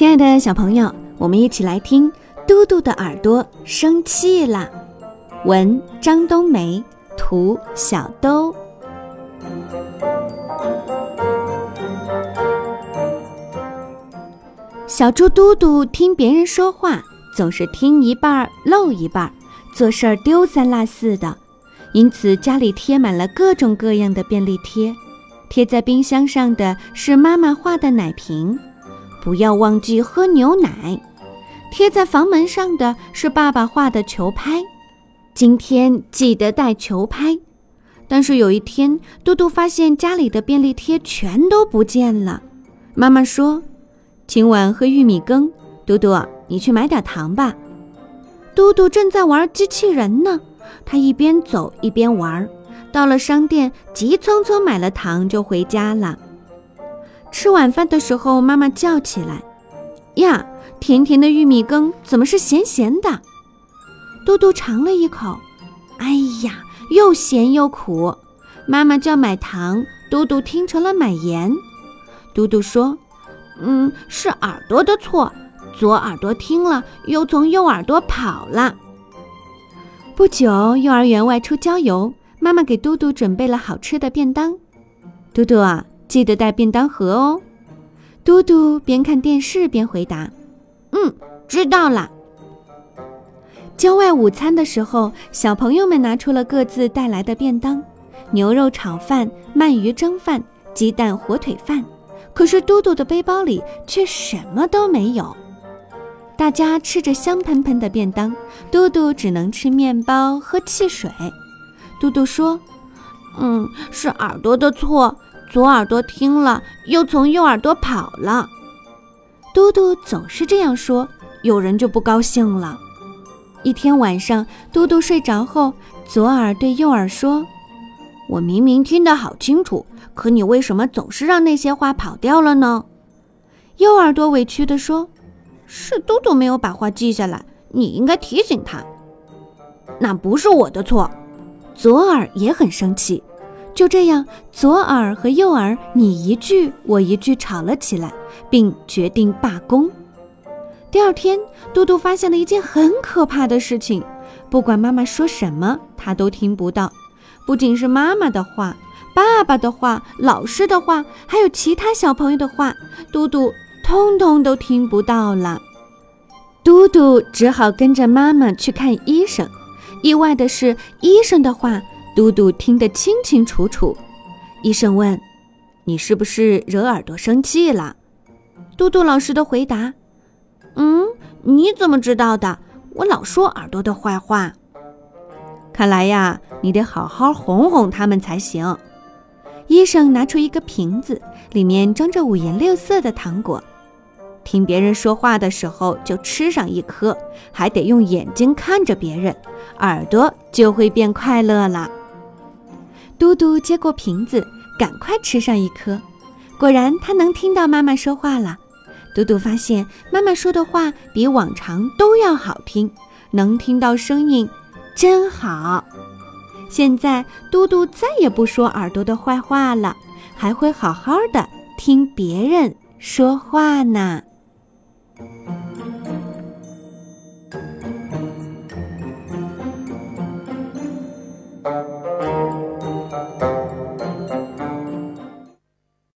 亲爱的小朋友，我们一起来听《嘟嘟的耳朵生气了》。文：张冬梅，图：小兜。小猪嘟嘟听别人说话，总是听一半漏一半，做事儿丢三落四的，因此家里贴满了各种各样的便利贴。贴在冰箱上的是妈妈画的奶瓶。不要忘记喝牛奶。贴在房门上的是爸爸画的球拍，今天记得带球拍。但是有一天，嘟嘟发现家里的便利贴全都不见了。妈妈说：“今晚喝玉米羹，嘟嘟，你去买点糖吧。”嘟嘟正在玩机器人呢，他一边走一边玩，到了商店，急匆匆买了糖就回家了。吃晚饭的时候，妈妈叫起来：“呀，甜甜的玉米羹怎么是咸咸的？”嘟嘟尝了一口，哎呀，又咸又苦。妈妈叫买糖，嘟嘟听成了买盐。嘟嘟说：“嗯，是耳朵的错，左耳朵听了，又从右耳朵跑了。”不久，幼儿园外出郊游，妈妈给嘟嘟准备了好吃的便当。嘟嘟啊。记得带便当盒哦，嘟嘟边看电视边回答：“嗯，知道了。”郊外午餐的时候，小朋友们拿出了各自带来的便当：牛肉炒饭、鳗鱼蒸饭、鸡蛋火腿饭。可是嘟嘟的背包里却什么都没有。大家吃着香喷喷的便当，嘟嘟只能吃面包、喝汽水。嘟嘟说：“嗯，是耳朵的错。”左耳朵听了，又从右耳朵跑了。嘟嘟总是这样说，有人就不高兴了。一天晚上，嘟嘟睡着后，左耳对右耳说：“我明明听得好清楚，可你为什么总是让那些话跑掉了呢？”右耳朵委屈地说：“是嘟嘟没有把话记下来，你应该提醒他。”那不是我的错。左耳也很生气。就这样，左耳和右耳你一句我一句吵了起来，并决定罢工。第二天，嘟嘟发现了一件很可怕的事情：不管妈妈说什么，他都听不到。不仅是妈妈的话，爸爸的话，老师的话，还有其他小朋友的话，嘟嘟通通都听不到了。嘟嘟只好跟着妈妈去看医生。意外的是，医生的话。嘟嘟听得清清楚楚。医生问：“你是不是惹耳朵生气了？”嘟嘟老实的回答：“嗯，你怎么知道的？我老说耳朵的坏话。看来呀，你得好好哄哄他们才行。”医生拿出一个瓶子，里面装着五颜六色的糖果。听别人说话的时候，就吃上一颗，还得用眼睛看着别人，耳朵就会变快乐了。嘟嘟接过瓶子，赶快吃上一颗。果然，他能听到妈妈说话了。嘟嘟发现妈妈说的话比往常都要好听，能听到声音，真好。现在，嘟嘟再也不说耳朵的坏话了，还会好好的听别人说话呢。